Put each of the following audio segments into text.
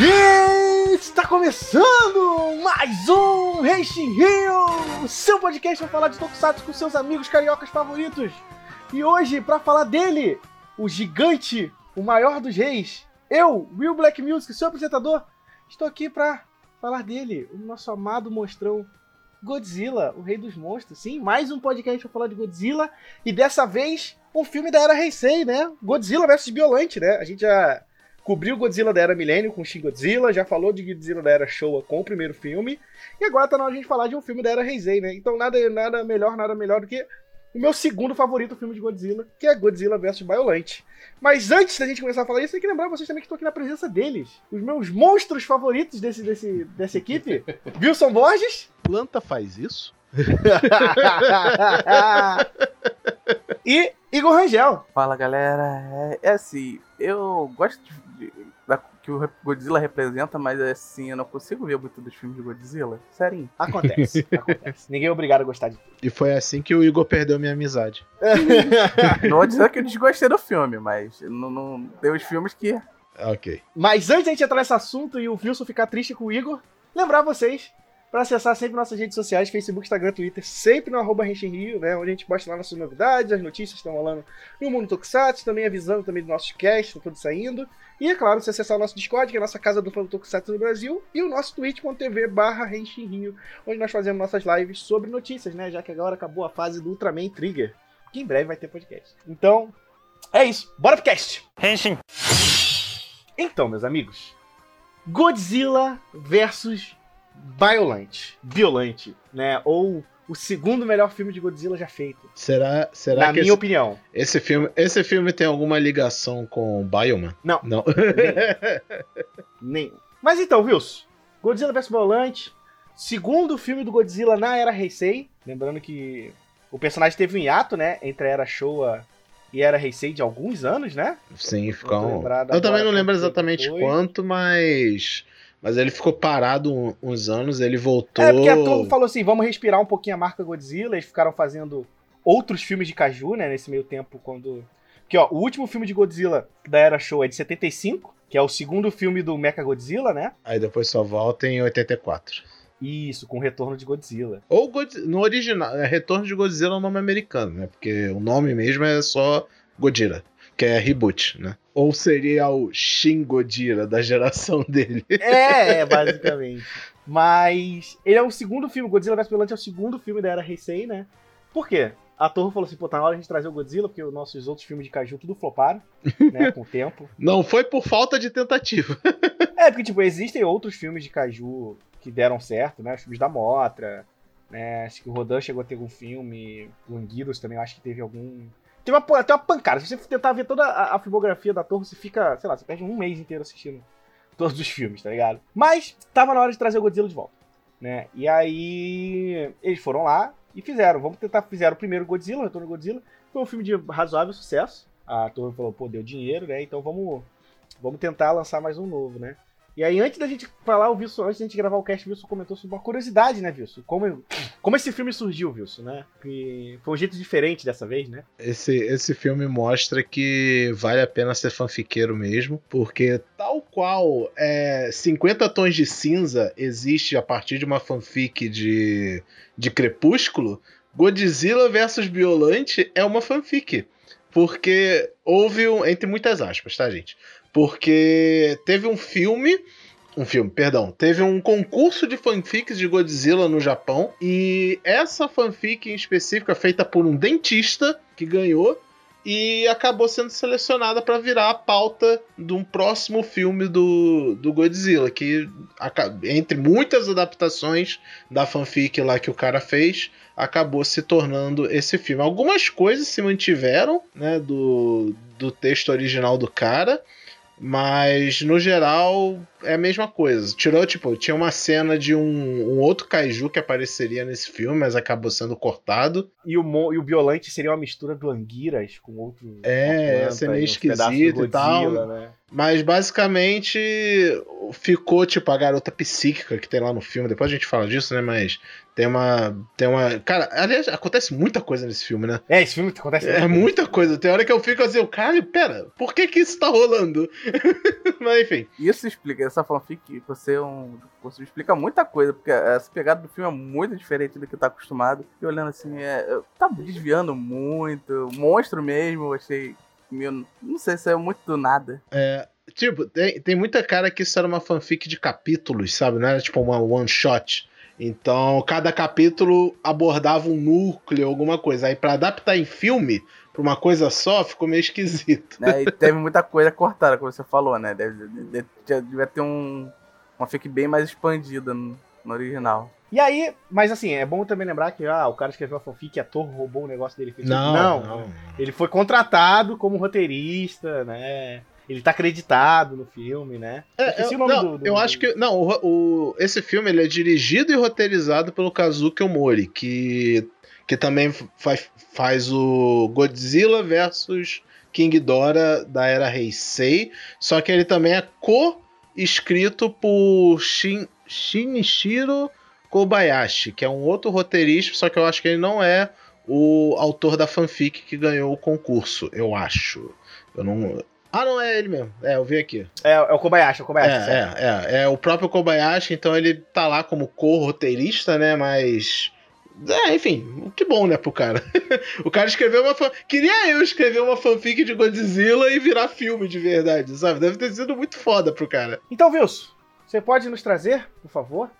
E está começando mais um Racing Rio, seu podcast para falar de Tokusatsu com seus amigos cariocas favoritos. E hoje, para falar dele, o gigante, o maior dos reis, eu, Will Black Music, seu apresentador, estou aqui para falar dele, o nosso amado monstrão Godzilla, o rei dos monstros. Sim, mais um podcast para falar de Godzilla e dessa vez um filme da era Heisei, né? Godzilla vs Biolante, né? A gente já cobriu Godzilla da Era Milênio com Shin Godzilla, já falou de Godzilla da Era Showa com o primeiro filme, e agora tá na hora de a gente falar de um filme da Era Heisei, né? Então nada, nada melhor, nada melhor do que o meu segundo favorito filme de Godzilla, que é Godzilla vs Biolante. Mas antes da gente começar a falar isso, tem que lembrar vocês também que estou aqui na presença deles. Os meus monstros favoritos desse, desse, dessa equipe. Wilson Borges. Planta faz isso? e Igor Rangel. Fala galera, é, é assim, eu gosto de, de, da, que o Godzilla representa, mas assim, eu não consigo ver muito dos filmes de Godzilla. Sério. Acontece, acontece. Ninguém é obrigado a gostar de tudo. E foi assim que o Igor perdeu minha amizade. não vou dizer que eu desgostei do filme, mas não, não tem os filmes que. Ok. Mas antes de a gente entrar nesse assunto e o Wilson ficar triste com o Igor, lembrar vocês para acessar sempre nossas redes sociais, Facebook, Instagram, Twitter, sempre no arroba Rio, né? Onde a gente posta lá nossas novidades, as notícias que estão rolando no mundo Tokusatsu, também avisando também do nosso cast, tá tudo saindo. E é claro, você acessar o nosso Discord, que é a nossa casa do fã do Tokusatsu no Brasil, e o nosso twitch.tv barra Rio, onde nós fazemos nossas lives sobre notícias, né? Já que agora acabou a fase do Ultraman Trigger, que em breve vai ter podcast. Então, é isso. Bora pro cast! Henshin! Então, meus amigos, Godzilla versus Violent, violente, né? Ou o segundo melhor filme de Godzilla já feito. Será, será Na que minha esse, opinião. esse filme, esse filme tem alguma ligação com Bioman? Não. Não. Nem. Mas então, Wilson, Godzilla vs Violent, segundo filme do Godzilla na era Heisei, lembrando que o personagem teve um hiato, né, entre a era Showa e a era Heisei de alguns anos, né? Sim, ficou. lembrado Eu também não lembro exatamente foi. quanto, mas mas ele ficou parado um- uns anos, ele voltou. É, porque a turma falou assim, vamos respirar um pouquinho a marca Godzilla, eles ficaram fazendo outros filmes de Kaiju, né, nesse meio tempo, quando... Porque, ó, o último filme de Godzilla da Era Show é de 75, que é o segundo filme do Mecha Godzilla, né? Aí depois só volta em 84. Isso, com o retorno de Godzilla. Ou no original, é Retorno de Godzilla é o nome americano, né? Porque o nome mesmo é só Godzilla, que é reboot, né? Ou seria o Shin Godzilla da geração dele. É, é, basicamente. Mas ele é o segundo filme, Godzilla vs. Violante é o segundo filme da Era Heisei, né? Por quê? A Torre falou assim, pô, tá na hora de a gente trazer o Godzilla, porque os nossos outros filmes de Kaiju tudo floparam, né, com o tempo. Não foi por falta de tentativa. É, porque, tipo, existem outros filmes de Kaiju que deram certo, né? Os filmes da Motra, né? Acho que o Rodan chegou a ter algum filme, o Anguirus também, eu acho que teve algum... Tem uma, até uma pancada, se você tentar ver toda a, a filmografia da Torre, você fica, sei lá, você perde um mês inteiro assistindo todos os filmes, tá ligado? Mas tava na hora de trazer o Godzilla de volta, né? E aí eles foram lá e fizeram, vamos tentar, fizeram o primeiro Godzilla, o Retorno do Godzilla, foi um filme de razoável sucesso, a Torre falou, pô, deu dinheiro, né? Então vamos, vamos tentar lançar mais um novo, né? E aí, antes da gente falar, o Wilson, antes da gente gravar o cast, o Wilson comentou sobre uma curiosidade, né, Wilson? Como, como esse filme surgiu, Wilson, né? Que foi um jeito diferente dessa vez, né? Esse, esse filme mostra que vale a pena ser fanfiqueiro mesmo, porque tal qual é, 50 Tons de Cinza existe a partir de uma fanfic de, de Crepúsculo, Godzilla vs Biolante é uma fanfic. Porque houve um. Entre muitas aspas, tá, gente? Porque teve um filme. Um filme, perdão. Teve um concurso de fanfics de Godzilla no Japão. E essa fanfic em específica, feita por um dentista que ganhou. E acabou sendo selecionada para virar a pauta de um próximo filme do, do Godzilla. Que, entre muitas adaptações da fanfic lá que o cara fez, acabou se tornando esse filme. Algumas coisas se mantiveram, né, do, do texto original do cara, mas no geral é a mesma coisa. Tirou, tipo, tinha uma cena de um, um outro kaiju que apareceria nesse filme, mas acabou sendo cortado. E o, Mo- e o Biolante seria uma mistura do Anguiras com outro. É, ia ser meio uns pedaços do esquisito e tal. Né? Mas basicamente ficou tipo a garota psíquica que tem lá no filme. Depois a gente fala disso, né? Mas tem uma. Tem uma. Cara, aliás, acontece muita coisa nesse filme, né? É, esse filme acontece. É muita coisa. Tem hora que eu fico assim, cara, pera, por que que isso tá rolando? Mas enfim. Isso explica essa fanfic, você um, você explica muita coisa, porque essa pegada do filme é muito diferente do que tá acostumado. E olhando assim, é, tá desviando muito, monstro mesmo, achei não sei se é muito do nada. É, tipo, tem, tem muita cara que isso era uma fanfic de capítulos, sabe? Não era tipo uma one shot. Então, cada capítulo abordava um núcleo, alguma coisa. Aí, para adaptar em filme, pra uma coisa só, ficou meio esquisito. É, e teve muita coisa cortada, como você falou, né? Deve, deve, devia ter um, uma fic bem mais expandida no, no, original. E aí, mas assim, é bom também lembrar que ah, o cara escreveu a fanfic, ator roubou o negócio dele. Fez não, não, não, ele foi contratado como roteirista, né? Ele tá acreditado no filme, né? É, eu, não, do, do, eu do... acho que. Não, o, o, esse filme ele é dirigido e roteirizado pelo Kazuki Omori, que, que também faz, faz o Godzilla versus King Dora da era Heisei. Só que ele também é co-escrito por Shin, Shinichiro Kobayashi, que é um outro roteirista, só que eu acho que ele não é o autor da fanfic que ganhou o concurso, eu acho. Eu não, ah, não, é ele mesmo. É, eu vi aqui. É, é o Kobayashi, é o Kobayashi. É, é, é, é, o próprio Kobayashi, então ele tá lá como co-roteirista, né? Mas. É, enfim, que bom, né, pro cara. o cara escreveu uma fan... Queria eu escrever uma fanfic de Godzilla e virar filme de verdade, sabe? Deve ter sido muito foda pro cara. Então, Wilson, você pode nos trazer, por favor,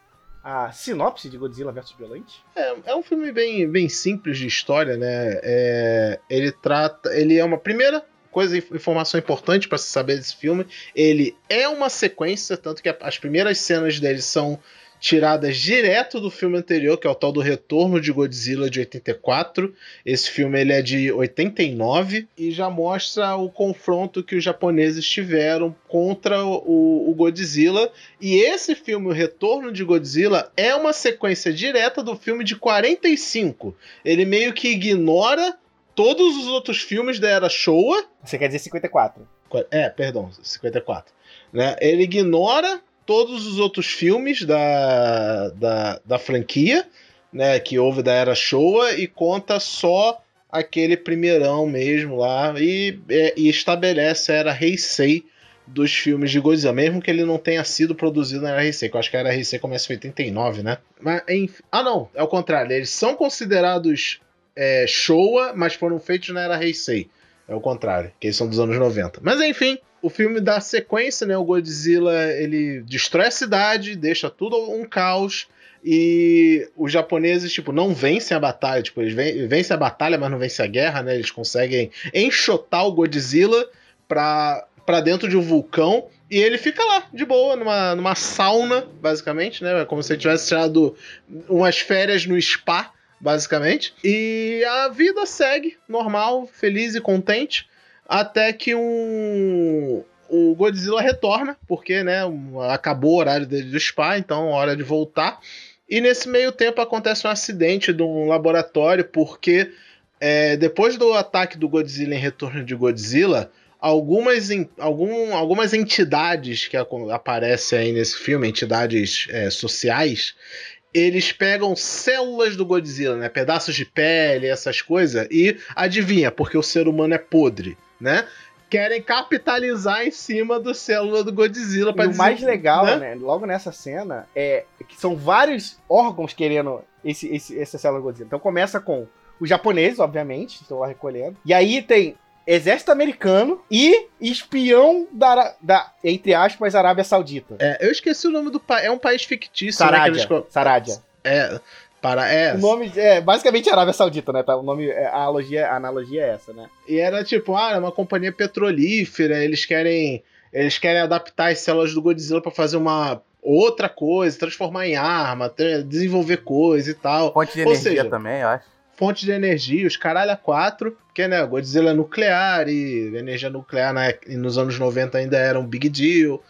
a sinopse de Godzilla vs Violente? É, é um filme bem, bem simples de história, né? É, ele trata. Ele é uma primeira coisa, informação importante para se saber desse filme, ele é uma sequência, tanto que as primeiras cenas dele são tiradas direto do filme anterior, que é o tal do Retorno de Godzilla de 84. Esse filme ele é de 89 e já mostra o confronto que os japoneses tiveram contra o, o Godzilla. E esse filme, o Retorno de Godzilla, é uma sequência direta do filme de 45. Ele meio que ignora todos os outros filmes da era Showa. Você quer dizer 54? É, perdão, 54. Né? Ele ignora todos os outros filmes da, da, da franquia, né, que houve da era Showa e conta só aquele primeirão mesmo lá e, é, e estabelece a era Heisei dos filmes de Godzilla, mesmo que ele não tenha sido produzido na era Heisei, que eu acho que a era Heisei começa em 89, né? Mas, enfim, ah não, é o contrário, eles são considerados é, Showa, mas foram feitos na era Heisei. É o contrário, que eles são dos anos 90. Mas enfim, o filme dá sequência, né? O Godzilla ele destrói a cidade, deixa tudo um caos. E os japoneses, tipo, não vencem a batalha. Tipo, eles vencem a batalha, mas não vencem a guerra, né? Eles conseguem enxotar o Godzilla pra, pra dentro de um vulcão. E ele fica lá, de boa, numa, numa sauna, basicamente, né? Como se ele tivesse tirado umas férias no spa basicamente. E a vida segue normal, feliz e contente, até que um o Godzilla retorna, porque né, acabou o horário dele do spa, então hora de voltar. E nesse meio tempo acontece um acidente de um laboratório, porque é, depois do ataque do Godzilla em Retorno de Godzilla, algumas, algum, algumas entidades que aparecem aí nesse filme, entidades é, sociais, eles pegam células do Godzilla, né? Pedaços de pele, essas coisas, e adivinha, porque o ser humano é podre, né? Querem capitalizar em cima do célula do Godzilla. E o mais legal, né? né? Logo nessa cena, é que são vários órgãos querendo esse, esse, essa célula do Godzilla. Então começa com os japoneses, obviamente, estão lá recolhendo. E aí tem exército americano e espião da, da entre aspas, Arábia Saudita. É, eu esqueci o nome do país. É um país fictício, Sarádia. Né, Sarádia. É. Para, é. O nome é basicamente Arábia Saudita, né? Tá, o nome, é, a analogia, a analogia é essa, né? E era tipo, ah, é uma companhia petrolífera, eles querem eles querem adaptar as células do Godzilla para fazer uma outra coisa, transformar em arma, desenvolver coisa e tal. Fonte de Ou energia seja, também, eu acho fonte de energia, os caralho a quatro, porque, né, Godzilla é nuclear e energia nuclear né, nos anos 90 ainda era um big deal.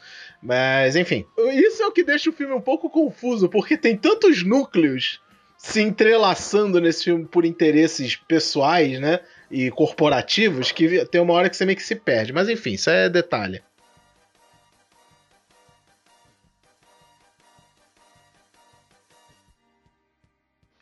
Mas, enfim. Isso é o que deixa o filme um pouco confuso, porque tem tantos núcleos se entrelaçando nesse filme por interesses pessoais, né? E corporativos, que tem uma hora que você meio que se perde. Mas enfim, isso é detalhe.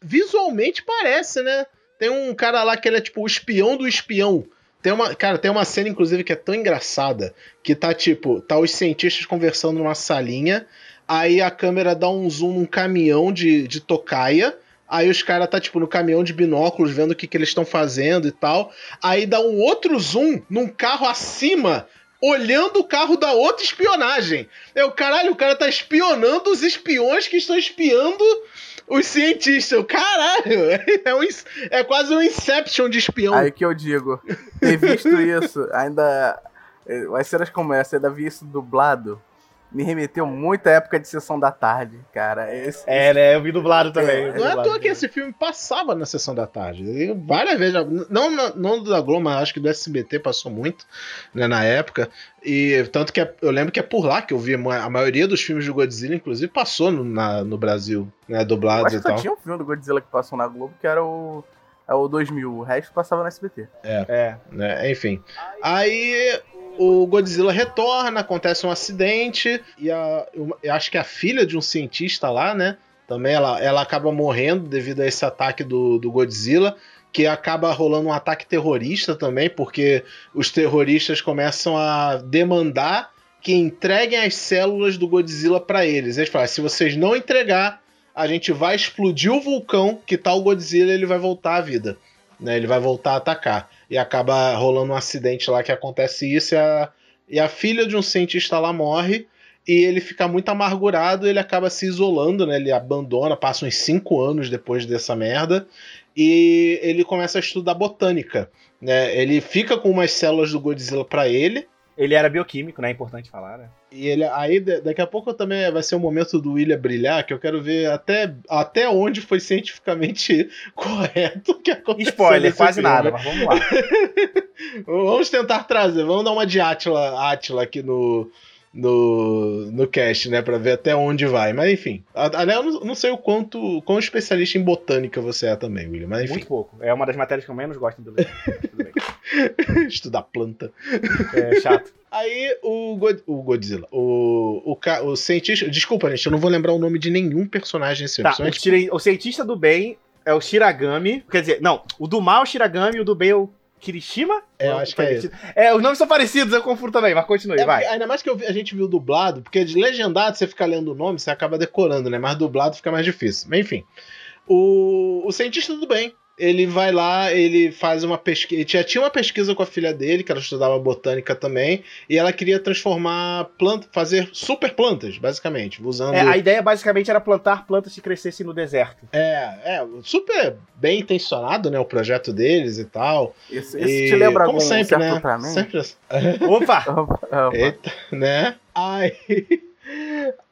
visualmente parece, né? Tem um cara lá que ele é tipo o espião do espião. Tem uma, cara, tem uma cena, inclusive, que é tão engraçada que tá tipo, tá os cientistas conversando numa salinha, aí a câmera dá um zoom num caminhão de, de tocaia. Aí os caras tá, tipo, no caminhão de binóculos, vendo o que, que eles estão fazendo e tal. Aí dá um outro zoom num carro acima, olhando o carro da outra espionagem. É o caralho, o cara tá espionando os espiões que estão espiando os cientistas. Caralho, é, um, é quase um Inception de espião. Aí que eu digo, ter visto isso, ainda. As cenas como essa, ainda vi isso dublado me remeteu muito à época de sessão da tarde, cara. Esse, é, esse... né? Eu vi dublado também. É, não é à toa que esse filme passava na sessão da tarde. Várias vezes. Não, não, não da Globo, mas acho que do SBT passou muito né, na época. E tanto que é, eu lembro que é por lá que eu vi a maioria dos filmes do Godzilla, inclusive, passou no, na, no Brasil, né? Dublados e tal. tinha um filme do Godzilla que passou na Globo que era o. É o 2000, o resto passava no SBT. É. é. Né, enfim. Aí o Godzilla retorna, acontece um acidente e a, eu acho que a filha de um cientista lá, né? Também ela, ela acaba morrendo devido a esse ataque do, do Godzilla, que acaba rolando um ataque terrorista também, porque os terroristas começam a demandar que entreguem as células do Godzilla para eles. Eles falam: se vocês não entregar, a gente vai explodir o vulcão que tá o Godzilla, ele vai voltar à vida, né? Ele vai voltar a atacar e acaba rolando um acidente lá que acontece isso e a, e a filha de um cientista lá morre e ele fica muito amargurado, ele acaba se isolando, né? Ele abandona, passa uns 5 anos depois dessa merda e ele começa a estudar botânica, né? Ele fica com umas células do Godzilla para ele ele era bioquímico, né? É importante falar, né? E ele, aí, daqui a pouco também vai ser o momento do William brilhar, que eu quero ver até, até onde foi cientificamente correto o que aconteceu. Spoiler, quase filme. nada, mas vamos lá. vamos tentar trazer, vamos dar uma de Atila, Atila aqui no, no, no cast, né? Pra ver até onde vai. Mas enfim. Aliás, eu não sei o quanto quão especialista em botânica você é também, William. Mas, enfim. Muito pouco. É uma das matérias que eu menos gosto do Estudar planta. É chato. Aí o, God, o Godzilla, o, o, o cientista. Desculpa, gente, eu não vou lembrar o nome de nenhum personagem assim. Tá, o, o cientista do bem é o Shiragami. Quer dizer, não, o do mal é o Shiragami e o do bem é o Kirishima? É, eu acho que é. É, os nomes são parecidos, eu confundo também, mas continue, é, vai. Ainda mais que vi, a gente viu dublado, porque de legendado você fica lendo o nome, você acaba decorando, né? Mas dublado fica mais difícil. Mas enfim. O, o cientista do bem, ele vai lá, ele faz uma pesquisa. Ele já tinha uma pesquisa com a filha dele, que ela estudava botânica também, e ela queria transformar plantas, fazer super plantas, basicamente, usando. É, a ideia basicamente era plantar plantas que crescessem no deserto. É, é, super bem intencionado, né, o projeto deles e tal. Isso, isso e, te lembra como algum sempre, né? Sempre... Opa! Opa! Eita, né? Aí.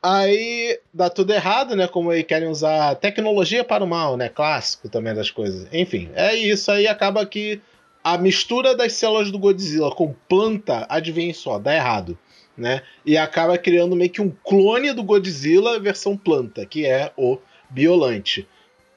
Aí dá tudo errado, né? Como aí querem usar tecnologia para o mal, né? Clássico também das coisas. Enfim, é isso. Aí acaba que a mistura das células do Godzilla com planta, adivinha só, dá errado. Né? E acaba criando meio que um clone do Godzilla versão planta, que é o Biolante.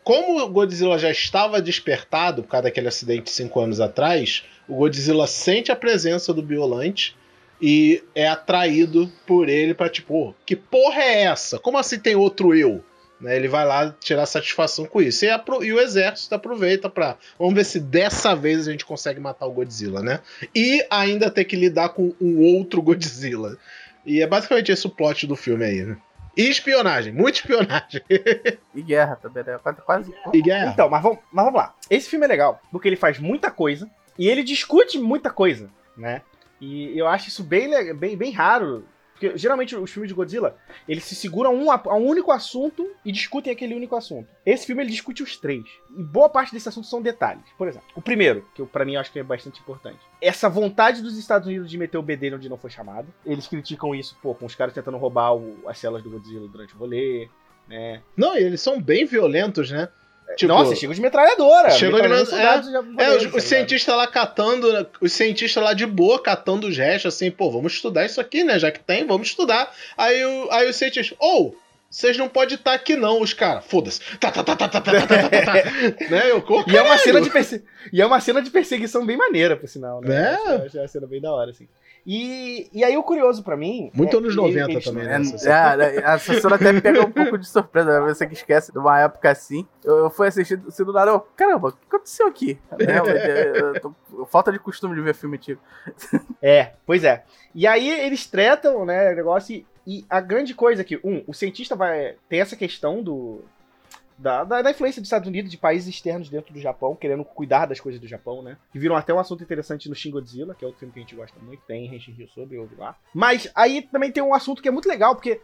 Como o Godzilla já estava despertado por causa daquele acidente cinco anos atrás, o Godzilla sente a presença do Biolante e é atraído por ele para tipo, oh, que porra é essa? Como assim tem outro eu? Né, ele vai lá tirar satisfação com isso. E, a, e o exército aproveita para Vamos ver se dessa vez a gente consegue matar o Godzilla, né? E ainda ter que lidar com um outro Godzilla. E é basicamente esse o plot do filme aí, né? E espionagem, muita espionagem. e guerra também, né? Quase, quase. E guerra. Então, mas vamos, mas vamos lá. Esse filme é legal, porque ele faz muita coisa e ele discute muita coisa, né? E eu acho isso bem, bem, bem raro. Porque geralmente os filmes de Godzilla, eles se seguram um, a um único assunto e discutem aquele único assunto. Esse filme ele discute os três. E boa parte desse assunto são detalhes. Por exemplo, o primeiro, que para mim eu acho que é bastante importante. Essa vontade dos Estados Unidos de meter o BD onde não foi chamado. Eles criticam isso, pô, com os caras tentando roubar o, as celas do Godzilla durante o rolê. Né? Não, e eles são bem violentos, né? Tipo, Nossa, chegou de metralhadora. Chegou de metralhadora. É, é, os, os cientistas lá catando, os cientistas lá de boa catando os restos, assim, pô, vamos estudar isso aqui, né? Já que tem, vamos estudar. Aí, o, aí os cientistas, ou, oh, vocês não podem estar aqui não, os caras. Foda-se. Tá, tá, tá, tá, tá, tá, tá, tá, tá, né? Eu, oh, e, é uma cena de perse... e é uma cena de perseguição bem maneira, por sinal, né? É. Achei, uma cena bem da hora, assim. E, e aí o curioso pra mim. Muito é, anos e- 90 eles- também, É, né? essa cena. é, a censura até me pega um pouco de surpresa, né? você que esquece de uma época assim. Eu, eu fui assistir assim, do nada, eu, caramba, o que aconteceu aqui? Realmente, é, eu tô- falta de costume de ver filme antigo. É, pois é. E aí eles tratam, né, o negócio e, e a grande coisa é que, um, o cientista vai ter essa questão do da, da, da influência dos Estados Unidos de países externos dentro do Japão, querendo cuidar das coisas do Japão, né? Que viram até um assunto interessante no Shin Godzilla, que é outro filme que a gente gosta muito, tem Henshin Rio sobre, ouve lá. Mas aí também tem um assunto que é muito legal, porque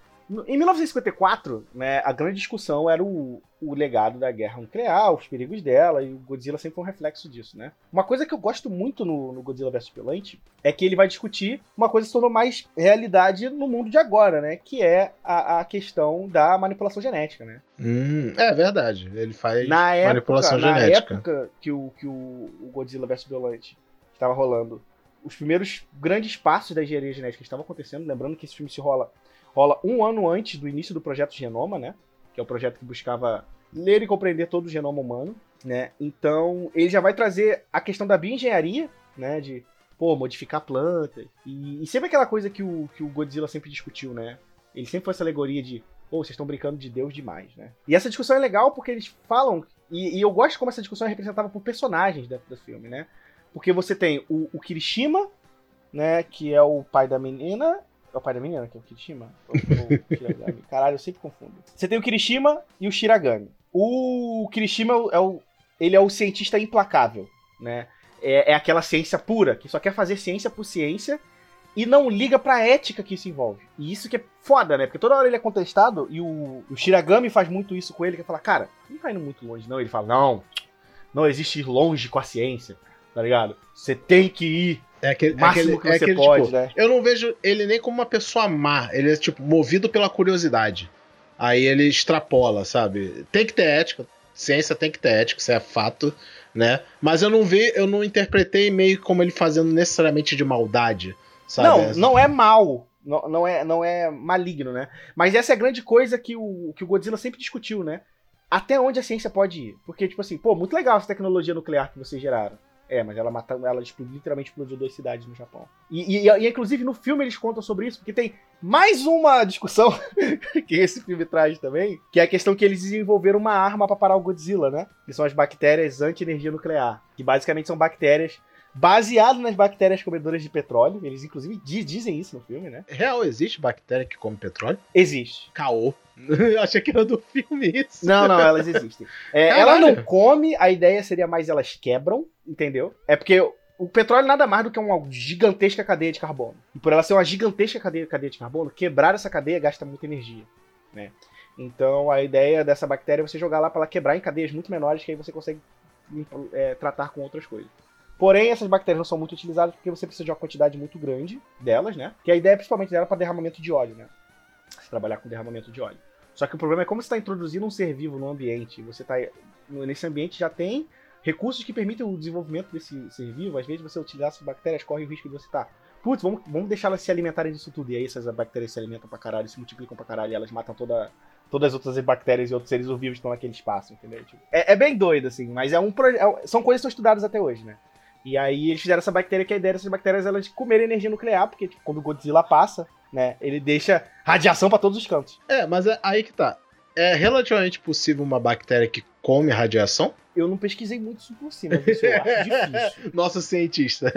em 1954, né, a grande discussão era o, o legado da guerra nuclear, os perigos dela, e o Godzilla sempre foi um reflexo disso, né? Uma coisa que eu gosto muito no, no Godzilla vs Pilante é que ele vai discutir uma coisa que se tornou mais realidade no mundo de agora, né? Que é a, a questão da manipulação genética, né? Hum, é verdade. Ele faz Na época, manipulação na genética. época que o, que o, o Godzilla vs Violante estava rolando, os primeiros grandes passos da engenharia genética estavam acontecendo. Lembrando que esse filme se rola, rola um ano antes do início do projeto Genoma, né? Que é o projeto que buscava ler e compreender todo o genoma humano, né? Então, ele já vai trazer a questão da bioengenharia, né? De, pô, modificar plantas. E, e sempre aquela coisa que o, que o Godzilla sempre discutiu, né? Ele sempre foi essa alegoria de, pô, vocês estão brincando de Deus demais, né? E essa discussão é legal porque eles falam, e, e eu gosto como essa discussão é representada por personagens dentro do filme, né? Porque você tem o, o Kirishima, né? Que é o pai da menina. É o pai da menina que é o Kirishima? Ou-? Caralho, eu sempre confundo. Você tem o Kirishima e o Shiragami. O Kirishima é o- é o, ele é o cientista implacável, né? É, é aquela ciência pura, que só quer fazer ciência por ciência e não liga pra ética que isso envolve. E isso que é foda, né? Porque toda hora ele é contestado e o, o Shiragami faz muito isso com ele, que falar, cara, não tá indo muito longe, não. Ele fala, não, não existe ir longe com a ciência, tá ligado? Você tem que ir É aquele, é máximo aquele, que é você aquele, pode, tipo, né? Eu não vejo ele nem como uma pessoa má. Ele é, tipo, movido pela curiosidade. Aí ele extrapola, sabe? Tem que ter ética. Ciência tem que ter ética, isso é fato, né? Mas eu não vi, eu não interpretei meio como ele fazendo necessariamente de maldade, sabe? Não, não é mal. Não, não, é, não é maligno, né? Mas essa é a grande coisa que o, que o Godzilla sempre discutiu, né? Até onde a ciência pode ir. Porque, tipo assim, pô, muito legal essa tecnologia nuclear que vocês geraram. É, mas ela matou, ela explodiu, literalmente explodiu duas cidades no Japão. E, e, e, inclusive, no filme eles contam sobre isso, porque tem mais uma discussão que esse filme traz também, que é a questão que eles desenvolveram uma arma pra parar o Godzilla, né? Que são as bactérias anti-energia nuclear. Que basicamente são bactérias baseadas nas bactérias comedoras de petróleo. Eles, inclusive, di- dizem isso no filme, né? Real, existe bactéria que come petróleo? Existe. Caô. Eu achei que era do filme isso. Não, não, elas existem. É, não come, a ideia seria mais elas quebram, entendeu? É porque o petróleo nada mais do que uma gigantesca cadeia de carbono. E por ela ser uma gigantesca cadeia, cadeia de carbono, quebrar essa cadeia gasta muita energia, né? Então a ideia dessa bactéria é você jogar lá para ela quebrar em cadeias muito menores, que aí você consegue é, tratar com outras coisas. Porém, essas bactérias não são muito utilizadas porque você precisa de uma quantidade muito grande delas, né? Que a ideia principalmente dela é para derramamento de óleo, né? Você trabalhar com derramamento de óleo. Só que o problema é como você está introduzindo um ser vivo no ambiente, você tá nesse ambiente já tem recursos que permitem o desenvolvimento desse ser vivo. Às vezes você utilizar essas bactérias corre o risco de você estar, tá, putz, vamos, vamos deixar elas se alimentarem disso tudo. E aí essas bactérias se alimentam pra caralho, se multiplicam pra caralho, e elas matam toda, todas as outras bactérias e outros seres vivos que estão naquele espaço, entendeu? Tipo, é, é, bem doido assim, mas é um é, são coisas que são estudadas até hoje, né? E aí eles fizeram essa bactéria que a ideia dessas bactérias é elas comerem energia nuclear, porque tipo, quando o Godzilla passa, né, ele deixa radiação para todos os cantos. É, mas é aí que tá. É relativamente possível uma bactéria que come radiação? Eu não pesquisei muito isso por cima, mas eu acho difícil. Nosso cientista.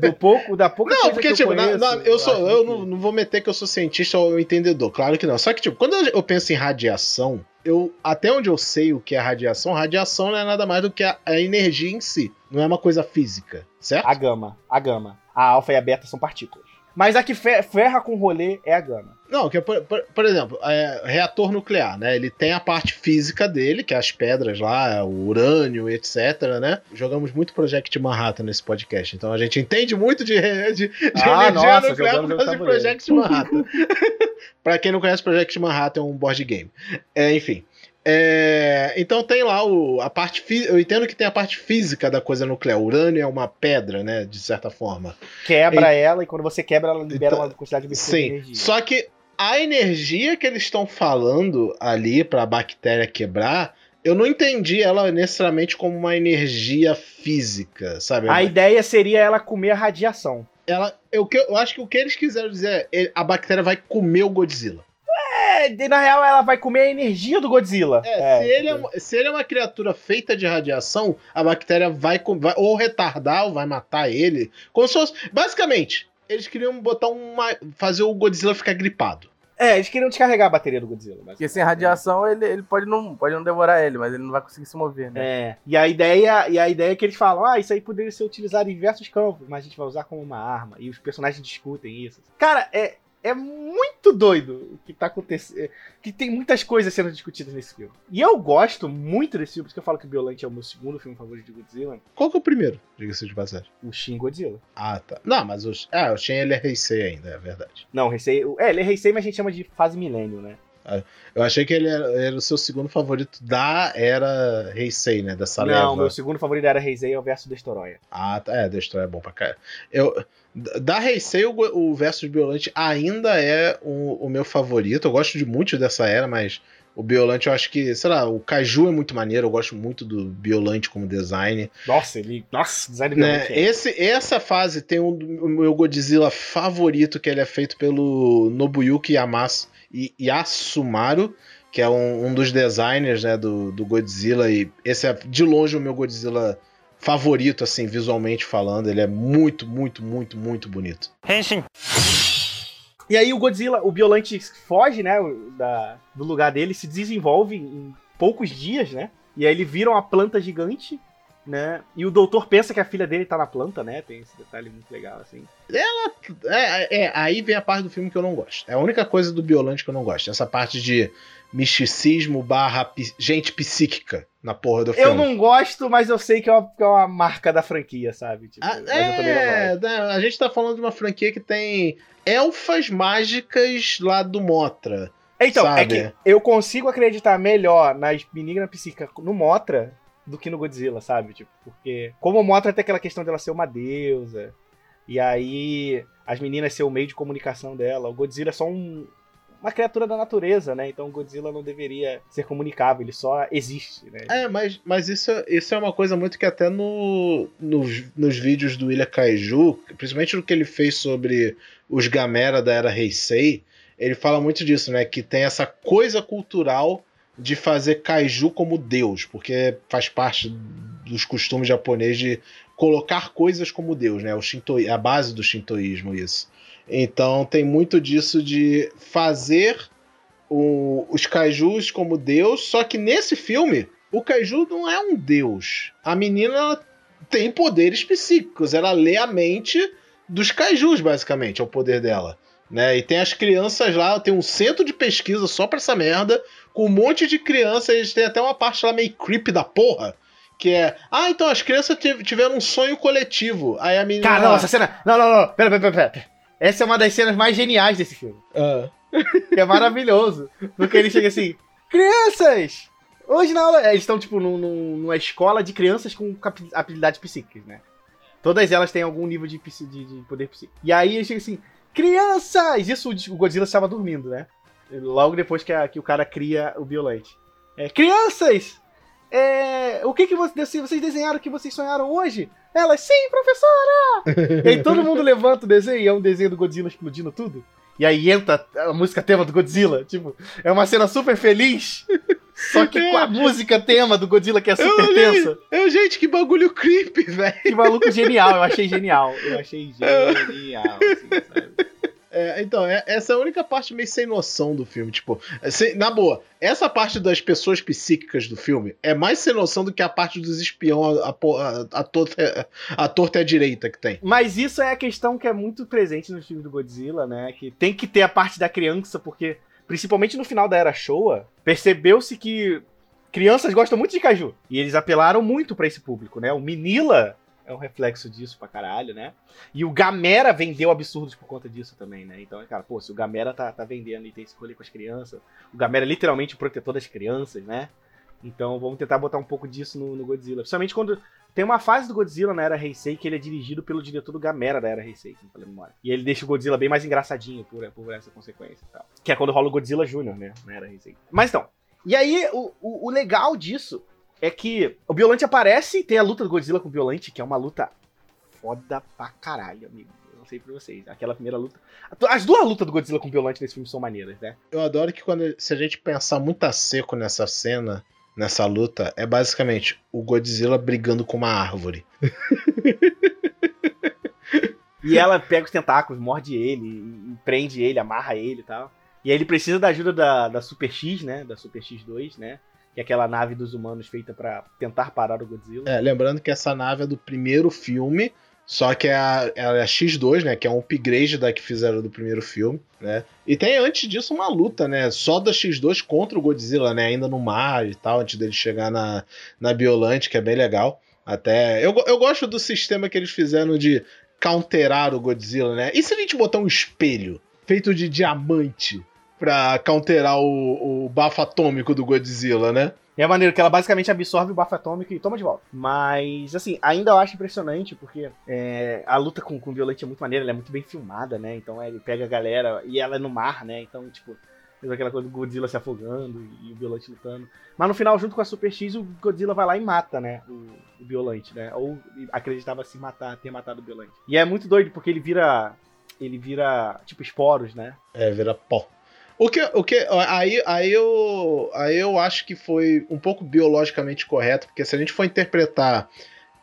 Do pouco, da pouca Não, porque, que tipo, eu, na- conheço, na- eu, sou, acho eu não, não vou meter que eu sou cientista ou entendedor, claro que não. Só que, tipo, quando eu, eu penso em radiação, eu até onde eu sei o que é radiação, radiação não é nada mais do que a, a energia em si. Não é uma coisa física, certo? A gama, a gama. A alfa e a beta são partículas. Mas a que fe- ferra com o rolê é a gama. Não, que é, por, por- por exemplo, é, reator nuclear, né? Ele tem a parte física dele, que é as pedras lá, o urânio, etc, né? Jogamos muito Project Manhattan nesse podcast, então a gente entende muito de, de, de Ah, energia nossa, nuclear por causa de. Project Manhattan. pra quem não conhece, Project Manhattan é um board game. É, enfim. É, então tem lá o, a parte eu entendo que tem a parte física da coisa nuclear. O urânio é uma pedra, né, de certa forma. Quebra ela e quando você quebra, ela libera Então, uma quantidade de Sim. energia. Só que a energia que eles estão falando ali para a bactéria quebrar, eu não entendi ela necessariamente como uma energia física, sabe? A ideia seria ela comer a radiação. ela, eu, eu acho que o que eles quiseram dizer é a bactéria vai comer o Godzilla. É, na real, ela vai comer a energia do Godzilla. É, é se, ele é, se ele é uma criatura feita de radiação, a bactéria vai, vai ou retardar ou vai matar ele. Como se fosse. Basicamente, eles queriam botar uma. fazer o Godzilla ficar gripado. É, eles queriam descarregar a bateria do Godzilla. Porque sem radiação ele, ele pode, não, pode não devorar ele, mas ele não vai conseguir se mover, né? É. E a ideia, e a ideia é que eles falam: ah, isso aí poderia ser utilizado em diversos campos, mas a gente vai usar como uma arma. E os personagens discutem isso. Cara, é, é muito doido o que tá acontecendo. Que tem muitas coisas sendo discutidas nesse filme. E eu gosto muito desse filme, por isso que eu falo que o Biolante é o meu segundo filme favorito de Godzilla. Qual que é o primeiro, diga-se de passagem? O Shin Godzilla. Ah, tá. Não, mas o, ah, o Shin ele é Heisei ainda, é verdade. Não, Heisei. É, ele é Heisei, mas a gente chama de fase milênio, né? Eu achei que ele era, era, o seu segundo favorito da era Heisei, né? Dessa Não, leva. meu segundo favorito da era Heisei é o verso Destoroia. Ah, tá. É, Destoroia é bom pra caralho. Eu, da Heisei, o, o Versus Biolante ainda é o, o, meu favorito. Eu gosto de muito dessa era, mas o Biolante eu acho que, sei lá, o Kaiju é muito maneiro. Eu gosto muito do Biolante como design. Nossa, ele. Nossa, design né? Esse, Essa fase tem um, o meu Godzilla favorito, que ele é feito pelo Nobuyuki Yamasu e Yasumaru que é um, um dos designers né, do, do Godzilla. E esse é de longe o meu Godzilla favorito, assim, visualmente falando. Ele é muito, muito, muito, muito bonito. Henshin. E aí o Godzilla, o Biolante foge, né, da, do lugar dele, se desenvolve em poucos dias, né? E aí ele vira uma planta gigante, né? E o doutor pensa que a filha dele tá na planta, né? Tem esse detalhe muito legal, assim. Ela. É, é, aí vem a parte do filme que eu não gosto. É a única coisa do Biolante que eu não gosto. Essa parte de misticismo barra gente psíquica na porra do filme. Eu não gosto, mas eu sei que é uma, que é uma marca da franquia, sabe? Tipo, ah, é, né, a gente tá falando de uma franquia que tem elfas mágicas lá do Motra. Então, sabe? é que eu consigo acreditar melhor nas meninas psíquicas no Motra do que no Godzilla, sabe? Tipo, porque como o Motra tem aquela questão dela ser uma deusa, e aí as meninas ser o meio de comunicação dela, o Godzilla é só um, uma criatura da natureza, né? Então Godzilla não deveria ser comunicável, ele só existe, né? É, mas, mas isso, isso é uma coisa muito que até no, nos, nos vídeos do Ilha Kaiju, principalmente no que ele fez sobre os Gamera da era Heisei, ele fala muito disso, né? Que tem essa coisa cultural de fazer kaiju como deus, porque faz parte dos costumes japoneses de colocar coisas como deus, né? O Shinto, a base do shintoísmo isso. Então tem muito disso de fazer o, os kaijus como deus, só que nesse filme o kaiju não é um deus. A menina tem poderes psíquicos, ela lê a mente dos kaijus, basicamente, é o poder dela. Né? E tem as crianças lá, tem um centro de pesquisa só pra essa merda, com um monte de crianças, tem até uma parte lá meio creepy da porra, que é, ah, então as crianças tiveram um sonho coletivo. Aí a menina. Cara, não, essa cena. Não, não, não. Pera, pera, pera. pera. Essa é uma das cenas mais geniais desse filme. Que é maravilhoso. Porque ele chega assim: Crianças! Hoje na aula. Eles estão, tipo, num, numa escola de crianças com habilidades psíquicas, né? Todas elas têm algum nível de, de, de poder psíquico. E aí ele chega assim: Crianças! Isso o Godzilla estava dormindo, né? Logo depois que, a, que o cara cria o Violante. É, Crianças! É, o que, que vocês, vocês desenharam que vocês sonharam hoje? Ela, sim, professora! e aí todo mundo levanta o desenho e é um desenho do Godzilla explodindo tudo. E aí entra a música tema do Godzilla. Tipo, é uma cena super feliz. Só que com a música tema do Godzilla que é super eu tensa. Eu, gente, que bagulho creepy, velho. Que maluco genial, eu achei genial. Eu achei genial, assim, sabe? É, então, é, essa é a única parte meio sem noção do filme. Tipo, sem, na boa, essa parte das pessoas psíquicas do filme é mais sem noção do que a parte dos espiões a, a, a, torta, a torta e a direita que tem. Mas isso é a questão que é muito presente no filme do Godzilla, né? Que tem que ter a parte da criança, porque, principalmente no final da Era Showa, percebeu-se que crianças gostam muito de caju. E eles apelaram muito para esse público, né? O Minila é um reflexo disso pra caralho, né? E o Gamera vendeu absurdos por conta disso também, né? Então, cara, pô, se o Gamera tá, tá vendendo e tem esse rolê com as crianças, o Gamera é literalmente o protetor das crianças, né? Então vamos tentar botar um pouco disso no, no Godzilla. Principalmente quando tem uma fase do Godzilla na Era Heisei que ele é dirigido pelo diretor do Gamera da Era Heisei, se não falei memória. E ele deixa o Godzilla bem mais engraçadinho por, por essa consequência e tal. Que é quando rola o Godzilla Jr., né? Na Era Heisei. Mas então, e aí o, o, o legal disso é que o Biolante aparece, tem a luta do Godzilla com o Biolante, que é uma luta foda pra caralho, amigo. não sei pra vocês. Aquela primeira luta. As duas lutas do Godzilla com o Violante nesse filme são maneiras, né? Eu adoro que quando se a gente pensar muito a seco nessa cena, nessa luta, é basicamente o Godzilla brigando com uma árvore. e ela pega os tentáculos, morde ele, prende ele, amarra ele e tal. E aí ele precisa da ajuda da, da Super X, né? Da Super X2, né? Que é aquela nave dos humanos feita para tentar parar o Godzilla. É, lembrando que essa nave é do primeiro filme, só que é a, é a X2, né? Que é um upgrade da que fizeram do primeiro filme, né? E tem antes disso uma luta, né? Só da X2 contra o Godzilla, né? Ainda no mar e tal, antes dele chegar na, na Biolante, que é bem legal. Até. Eu, eu gosto do sistema que eles fizeram de counterar o Godzilla, né? E se a gente botar um espelho feito de diamante pra counterar o, o bafo atômico do Godzilla, né? E é maneiro que ela basicamente absorve o bafo atômico e toma de volta. Mas, assim, ainda eu acho impressionante, porque é, a luta com, com o Violante é muito maneira, ela é muito bem filmada, né? Então é, ele pega a galera e ela é no mar, né? Então, tipo, aquela coisa do Godzilla se afogando e o Violante lutando. Mas no final, junto com a Super X, o Godzilla vai lá e mata, né? O, o Violante, né? Ou acreditava se matar, ter matado o Violante. E é muito doido, porque ele vira. Ele vira, tipo, esporos, né? É, vira pó. O que, o que aí, aí, eu, aí eu acho que foi um pouco biologicamente correto, porque se a gente for interpretar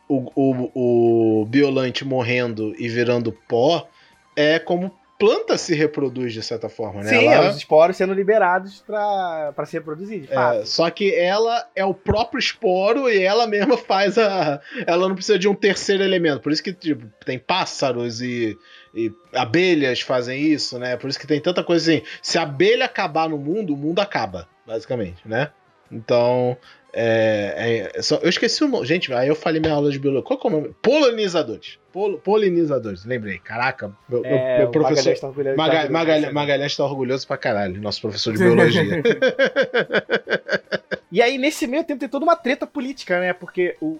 o, o, o Biolante morrendo e virando pó, é como planta se reproduz de certa forma, né? Sim, ela... é os esporos sendo liberados para se reproduzir. É, só que ela é o próprio esporo e ela mesma faz a. Ela não precisa de um terceiro elemento. Por isso que tipo, tem pássaros e, e abelhas fazem isso, né? Por isso que tem tanta coisa assim. Se a abelha acabar no mundo, o mundo acaba, basicamente, né? Então, é, é, só, eu esqueci o nome. Gente, aí eu falei minha aula de biologia. Qual é o nome? Polinizadores. Pol, polinizadores, lembrei. Caraca, meu, é, meu professor. Magalhães tá orgulhoso, Magalhães, Magalhães, Magalhães tá orgulhoso pra caralho, nosso professor de biologia. e aí, nesse meio tempo, tem toda uma treta política, né? Porque o,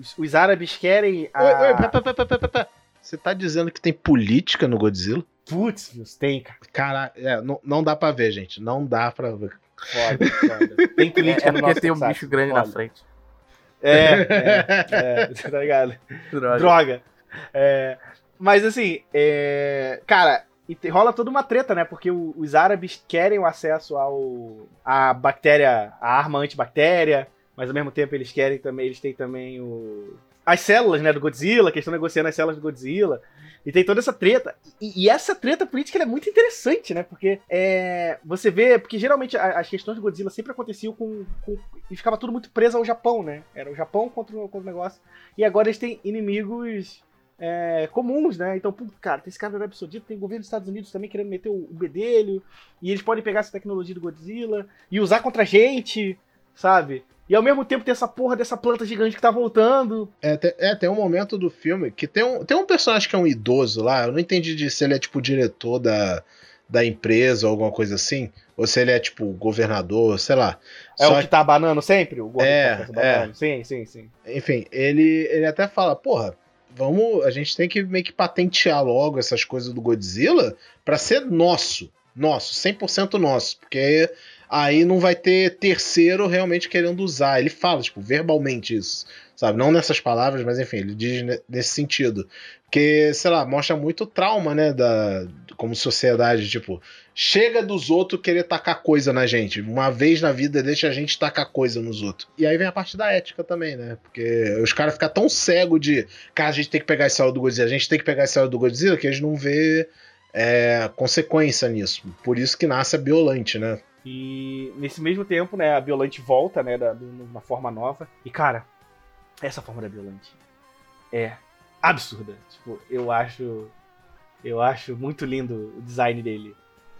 os, os, árabes querem. A... Oi, oi, pá, pá, pá, Você tá dizendo que tem política no Godzilla? Putz, tem, cara. Cara, é, não, não dá pra ver, gente. Não dá pra ver. Foda, foda. Tem política é, é porque tem um bicho grande foda. na frente. É, é, é, tá ligado? Droga. Droga. É, mas assim, é, cara, rola toda uma treta, né? Porque o, os árabes querem o acesso ao a bactéria, a arma antibactéria, mas ao mesmo tempo eles querem também, eles têm também o as células, né, do Godzilla, que estão negociando as células do Godzilla. E tem toda essa treta. E, e essa treta política é muito interessante, né? Porque é, você vê. Porque geralmente as questões do Godzilla sempre aconteciam com, com, E ficava tudo muito preso ao Japão, né? Era o Japão contra, contra o negócio. E agora eles têm inimigos é, comuns, né? Então, cara, tem esse cara da Arábia Saudita, tem o governo dos Estados Unidos também querendo meter o, o bedelho. E eles podem pegar essa tecnologia do Godzilla e usar contra a gente, sabe? E ao mesmo tempo tem essa porra dessa planta gigante que tá voltando. É, tem, é, tem um momento do filme que tem um, tem um personagem que é um idoso lá. Eu não entendi de se ele é tipo diretor da, da empresa ou alguma coisa assim. Ou se ele é tipo governador, sei lá. É Só o que tá banando sempre? O é, tá é. Sim, sim, sim. Enfim, ele, ele até fala, porra, vamos. A gente tem que meio que patentear logo essas coisas do Godzilla para ser nosso. Nosso, 100% nosso. Porque aí não vai ter terceiro realmente querendo usar. Ele fala, tipo, verbalmente isso, sabe? Não nessas palavras, mas enfim, ele diz nesse sentido. Porque, sei lá, mostra muito trauma, né, da, como sociedade, tipo, chega dos outros querer tacar coisa na gente. Uma vez na vida deixa a gente tacar coisa nos outros. E aí vem a parte da ética também, né? Porque os caras ficam tão cegos de, cara, a gente tem que pegar esse do Godzilla, a gente tem que pegar esse do Godzilla, que eles não vê é, consequência nisso. Por isso que nasce a Biolante, né? E nesse mesmo tempo, né, a Biolante volta, né, da, de uma forma nova. E, cara, essa forma da Biolante é absurda. Tipo, eu acho. Eu acho muito lindo o design dele.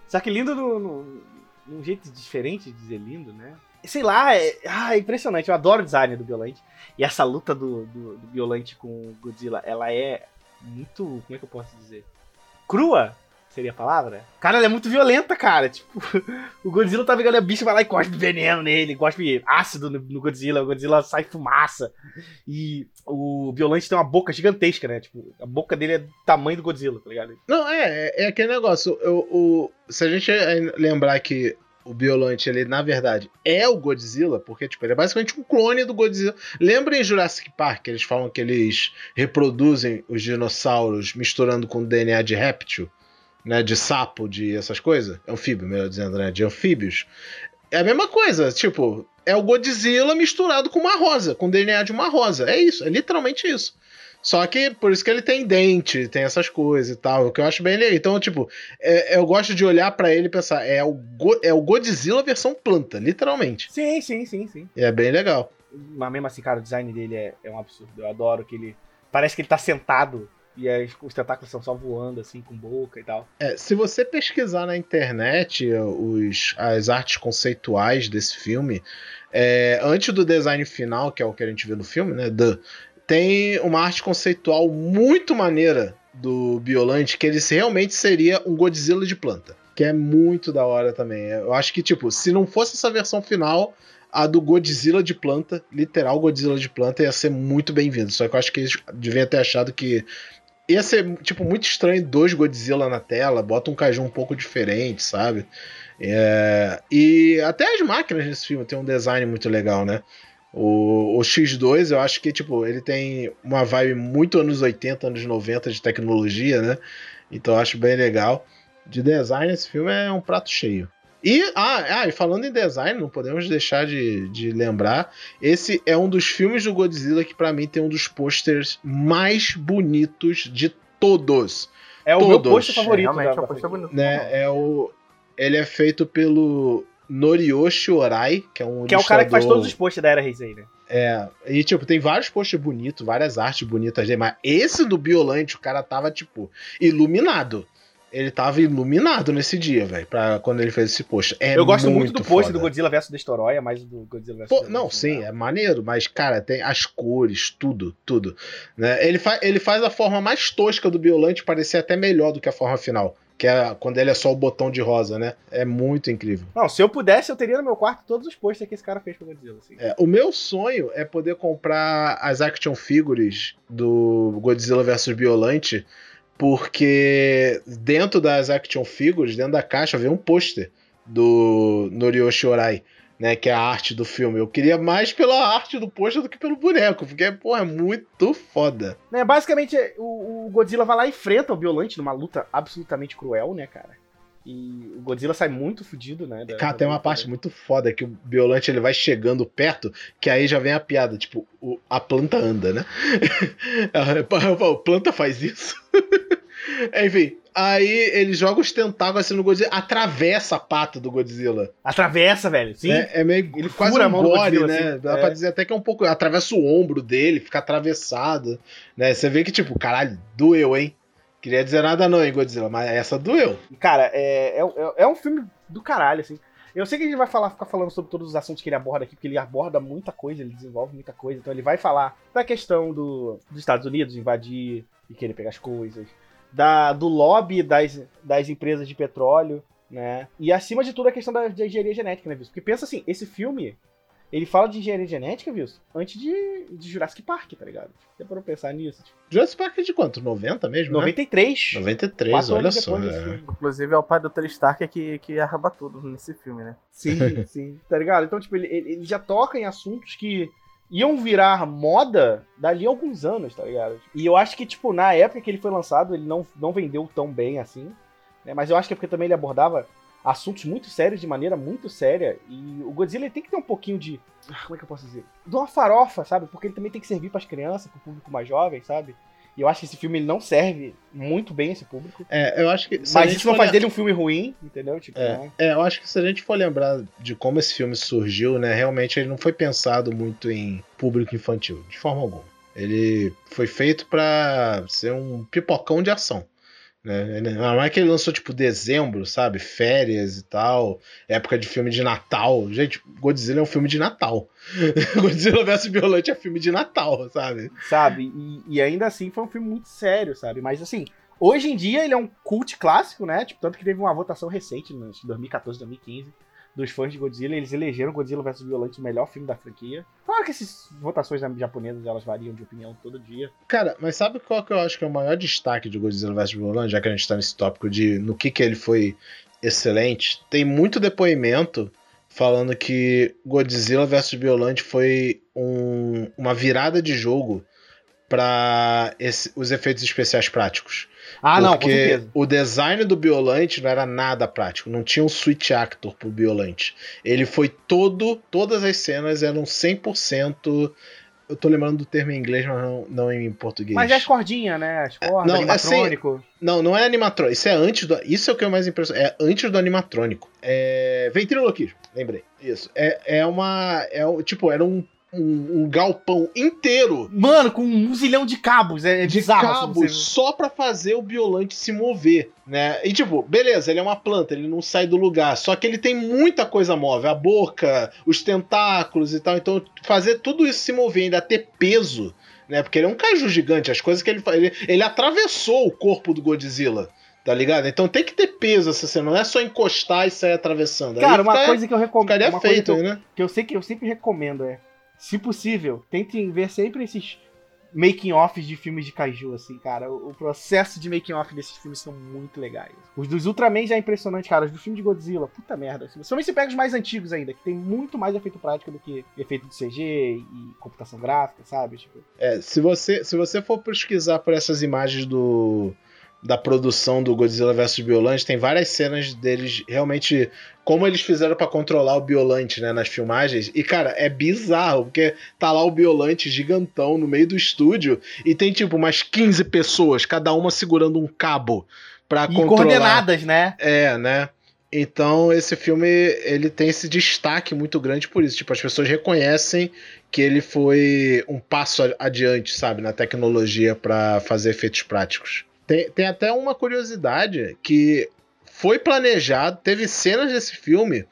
Só que lindo no, no, num jeito diferente de dizer lindo, né? Sei lá, é, ah, é impressionante. Eu adoro o design do Biolante. E essa luta do, do, do Biolante com o Godzilla, ela é muito. Como é que eu posso dizer? Crua seria a palavra? Cara, ela é muito violenta, cara. Tipo, o Godzilla tá pegando a bicha, vai lá e cospe veneno nele, cospe ácido no, Godzilla, o Godzilla sai fumaça. E o Violante tem uma boca gigantesca, né? Tipo, a boca dele é do tamanho do Godzilla, tá ligado? Não, é, é, é aquele negócio. O, o, se a gente lembrar que o Biolante, ele na verdade é o Godzilla, porque tipo, ele é basicamente um clone do Godzilla. Lembra em Jurassic Park, eles falam que eles reproduzem os dinossauros misturando com DNA de réptil, né, de sapo, de essas coisas? Anfíbio, melhor dizendo, né, de anfíbios. É a mesma coisa, tipo, é o Godzilla misturado com uma rosa, com DNA de uma rosa. É isso, é literalmente isso. Só que por isso que ele tem dente, tem essas coisas e tal, o que eu acho bem legal. Então, tipo, é, eu gosto de olhar para ele e pensar, é o, Go, é o Godzilla versão planta, literalmente. Sim, sim, sim, sim. E é bem legal. Mas mesmo assim, cara, o design dele é, é um absurdo. Eu adoro que ele. Parece que ele tá sentado e as, os tentáculos estão só voando, assim, com boca e tal. É, se você pesquisar na internet os, as artes conceituais desse filme, é, antes do design final, que é o que a gente vê no filme, né? The, tem uma arte conceitual muito maneira do Biolante, que ele realmente seria um Godzilla de planta. Que é muito da hora também. Eu acho que, tipo, se não fosse essa versão final, a do Godzilla de planta, literal Godzilla de planta, ia ser muito bem-vindo. Só que eu acho que eles deviam ter achado que ia ser, tipo, muito estranho dois Godzilla na tela, bota um caju um pouco diferente, sabe? É... E até as máquinas nesse filme tem um design muito legal, né? O, o, X2, eu acho que, tipo, ele tem uma vibe muito anos 80, anos 90 de tecnologia, né? Então eu acho bem legal. De design, esse filme é um prato cheio. E, ah, ah, e falando em design, não podemos deixar de, de lembrar, esse é um dos filmes do Godzilla que para mim tem um dos posters mais bonitos de todos. É o todos. meu pôster favorito. É, realmente, é o pôster bonito. Né, é o, ele é feito pelo Noriyoshi Orai, que é um Que é o cara que faz todos os posts da Era Heisei, né? É, e tipo, tem vários posts bonitos, várias artes bonitas dele, mas esse do Biolante, o cara tava, tipo, iluminado. Ele tava iluminado nesse dia, velho, pra quando ele fez esse post. É Eu gosto muito, muito do post do Godzilla vs Destoroyah, mais do Godzilla vs Pô, Não, sim, é maneiro, mas, cara, tem as cores, tudo, tudo. Né? Ele, fa ele faz a forma mais tosca do Biolante parecer até melhor do que a forma final. Que é quando ele é só o botão de rosa, né? É muito incrível. Não, se eu pudesse, eu teria no meu quarto todos os posters que esse cara fez pro Godzilla. Assim. É, o meu sonho é poder comprar as action figures do Godzilla vs Biolante, porque dentro das action figures, dentro da caixa, vem um pôster do Noriyoshi Orai né, que é a arte do filme. Eu queria mais pela arte do pôster do que pelo boneco, porque, porra, é muito foda. Né, basicamente, o, o Godzilla vai lá e enfrenta o Violante numa luta absolutamente cruel, né, cara? E o Godzilla sai muito fudido, né? Da, cara, tem uma parte muito foda que o Violante ele vai chegando perto, que aí já vem a piada, tipo, o, a planta anda, né? a planta faz isso. Enfim, Aí ele joga os tentáculos assim no Godzilla, atravessa a pata do Godzilla. Atravessa, velho, sim. É, é meio ele quase um Godzilla, né? Assim, Dá é. pra dizer até que é um pouco. Atravessa o ombro dele, fica atravessado. Né? Você vê que, tipo, caralho, doeu, hein? Queria dizer nada não, hein, Godzilla, mas essa doeu. Cara, é, é, é um filme do caralho, assim. Eu sei que a gente vai falar, ficar falando sobre todos os assuntos que ele aborda aqui, porque ele aborda muita coisa, ele desenvolve muita coisa. Então ele vai falar da questão do, dos Estados Unidos invadir e querer pegar as coisas da, do lobby das, das empresas de petróleo, né? E acima de tudo a questão da, da engenharia genética, né, Wilson? Porque pensa assim, esse filme, ele fala de engenharia genética, Wilson, antes de, de Jurassic Park, tá ligado? Dá pra pensar nisso. Tipo. Jurassic Park é de quanto? 90 mesmo, 93. Né? 93, olha só. É. Inclusive é o pai do Tony Stark que, que arraba tudo nesse filme, né? Sim, sim. Tá ligado? Então, tipo, ele, ele já toca em assuntos que iam virar moda dali a alguns anos, tá ligado? E eu acho que, tipo, na época que ele foi lançado, ele não, não vendeu tão bem assim. Né? Mas eu acho que é porque também ele abordava assuntos muito sérios de maneira muito séria. E o Godzilla tem que ter um pouquinho de. Como é que eu posso dizer? De uma farofa, sabe? Porque ele também tem que servir para as crianças, para o público mais jovem, sabe? E eu acho que esse filme não serve muito bem esse público. É, eu acho que. Mas isso não faz dele um filme ruim, entendeu? Tipo, é, né? é, eu acho que se a gente for lembrar de como esse filme surgiu, né? Realmente ele não foi pensado muito em público infantil, de forma alguma. Ele foi feito para ser um pipocão de ação. Né? Não é que ele lançou tipo dezembro, sabe? Férias e tal, época de filme de Natal. Gente, Godzilla é um filme de Natal. Godzilla vs Violante é filme de Natal, sabe? Sabe? E, e, ainda assim foi um filme muito sério, sabe? Mas assim, hoje em dia ele é um cult clássico, né? Tipo, tanto que teve uma votação recente, em 2014, 2015, dos fãs de Godzilla. Eles elegeram Godzilla vs Violante o melhor filme da franquia. Claro que essas votações japonesas elas variam de opinião todo dia. Cara, mas sabe qual que eu acho que é o maior destaque de Godzilla vs Violante, já que a gente tá nesse tópico de no que, que ele foi excelente? Tem muito depoimento falando que Godzilla vs Violante foi um, uma virada de jogo para os efeitos especiais práticos. Ah, não, certeza. o design do Biolante não era nada prático, não tinha um switch actor pro Biolante. Ele foi todo, todas as cenas eram 100% eu tô lembrando do termo em inglês, mas não, não em português. Mas é as cordinhas, né? As cordas, não, animatrônico. Assim, não, não é animatrônico. Isso é antes do. Isso é o que é mais impressionante. É antes do animatrônico. É. Ventriloquismo, lembrei. Isso. É, é uma. É, tipo, era um um, um, galpão inteiro. Mano, com um zilhão de cabos. É, é de bizarro. Assim, cabos assim, só para fazer o Biolante se mover, né? E tipo, beleza, ele é uma planta, ele não sai do lugar. Só que ele tem muita coisa móvel. A boca, os tentáculos e tal. Então, fazer tudo isso se mover, ainda ter peso, né? Porque ele é um caju gigante. As coisas que ele faz. Ele, ele atravessou o corpo do Godzilla. Tá ligado? Então tem que ter peso essa cena, não é só encostar e sair atravessando. Cara, Aí uma fica, coisa que eu recomendo. Ficaria feito, que eu, né? Que eu sei que eu sempre recomendo é se possível, tentem ver sempre esses making-offs de filmes de kaiju, assim, cara. O, o processo de making-off desses filmes são muito legais. Os dos Ultraman já é impressionante, cara. Os do filme de Godzilla, puta merda. Somente se pega os mais antigos ainda, que tem muito mais efeito prático do que efeito de CG e computação gráfica, sabe? Tipo... É, se você, se você for pesquisar por essas imagens do da produção do Godzilla vs Biolante, tem várias cenas deles realmente como eles fizeram para controlar o Biolante, né, nas filmagens. E cara, é bizarro, porque tá lá o Biolante gigantão no meio do estúdio e tem tipo umas 15 pessoas, cada uma segurando um cabo para controlar. coordenadas, né? É, né? Então esse filme ele tem esse destaque muito grande por isso. Tipo, as pessoas reconhecem que ele foi um passo adiante, sabe, na tecnologia para fazer efeitos práticos. Tem, tem até uma curiosidade que foi planejado, teve cenas desse filme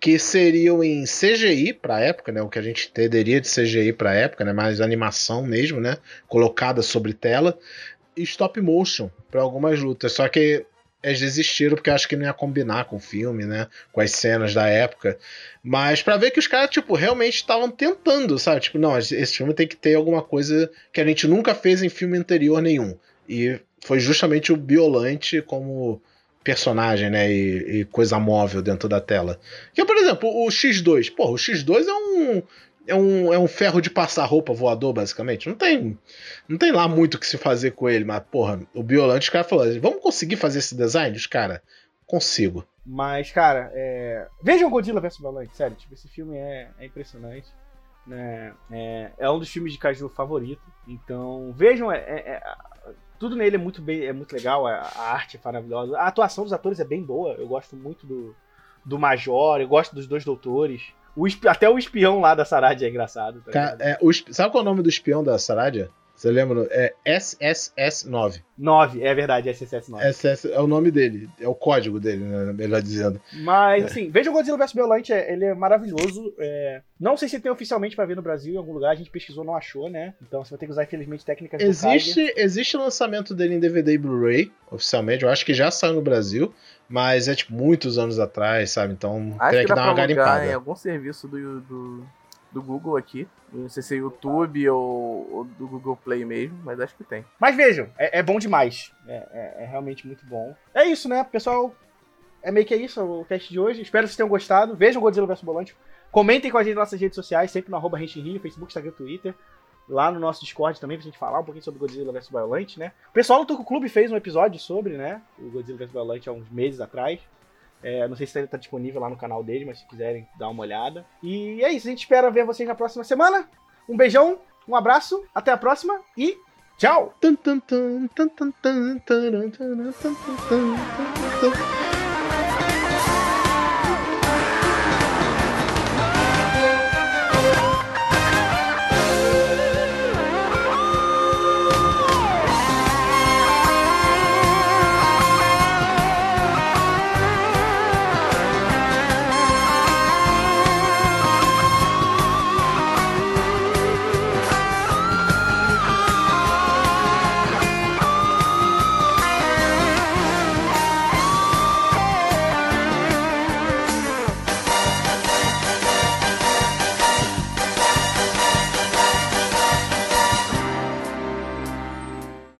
que seriam em CGI para época, né? O que a gente entenderia de CGI para época, né? Mais animação mesmo, né? Colocada sobre tela e stop motion para algumas lutas. Só que eles desistiram porque acho que não ia combinar com o filme, né? Com as cenas da época. Mas para ver que os caras, tipo, realmente estavam tentando, sabe? Tipo, não, esse filme tem que ter alguma coisa que a gente nunca fez em filme anterior nenhum. E foi justamente o Biolante como personagem, né, e, e, coisa móvel dentro da tela. Que, por exemplo, o X2. Porra, o X2 é um, é um, é um ferro de passar roupa voador, basicamente. Não tem, não tem lá muito o que se fazer com ele, mas, porra, o Biolante, os caras falaram, vamos conseguir fazer esse design? Os caras, consigo. Mas, cara, é... vejam Godzilla vs Biolante, sério, tipo, esse filme é, é impressionante. Né? É, é um dos filmes de Kaiju favorito. Então, vejam, é, é tudo nele é muito bem, é muito legal, a, a, arte é maravilhosa. A atuação dos atores é bem boa. Eu gosto muito do, do Major, eu gosto dos dois doutores. O, até o espião lá da Saradia é engraçado. Tá é, o, sabe qual é o nome do espião da Saradia? Você lembra? É SSS9. 9, é verdade, SSS9. SS é o nome dele, é o código dele, né, melhor dizendo. Mas, é. assim, veja o Godzilla vs. Biolante, é, ele é maravilhoso. É... Não sei se tem oficialmente para ver no Brasil, em algum lugar, a gente pesquisou, não achou, né? Então você vai ter que usar, infelizmente, técnicas existe, Existe lançamento dele em DVD e Blu-ray, oficialmente, eu acho que já saiu no Brasil, mas é, tipo, muitos anos atrás, sabe? Então, acho teria que, que dar uma garimpada. em algum serviço do, do do Google aqui. Não sei se é YouTube ou, ou, do Google Play mesmo, mas acho que tem. Mas vejam, é, é bom demais. É, é, é, realmente muito bom. É isso, né, pessoal? É meio que isso o cast de hoje. Espero que vocês tenham gostado. Vejam Godzilla vs Bolante. Comentem com a gente nas nossas redes sociais, sempre no arroba Rio, Facebook, Instagram, Twitter. Lá no nosso Discord também, pra gente falar um pouquinho sobre Godzilla vs Violent, né? O pessoal do Toco Clube fez um episódio sobre, né? O Godzilla vs Violent há uns meses atrás. É, não sei se está disponível lá no canal dele, mas se quiserem dar uma olhada. E é isso, a gente espera ver vocês na próxima semana. Um beijão, um abraço, até a próxima e tchau!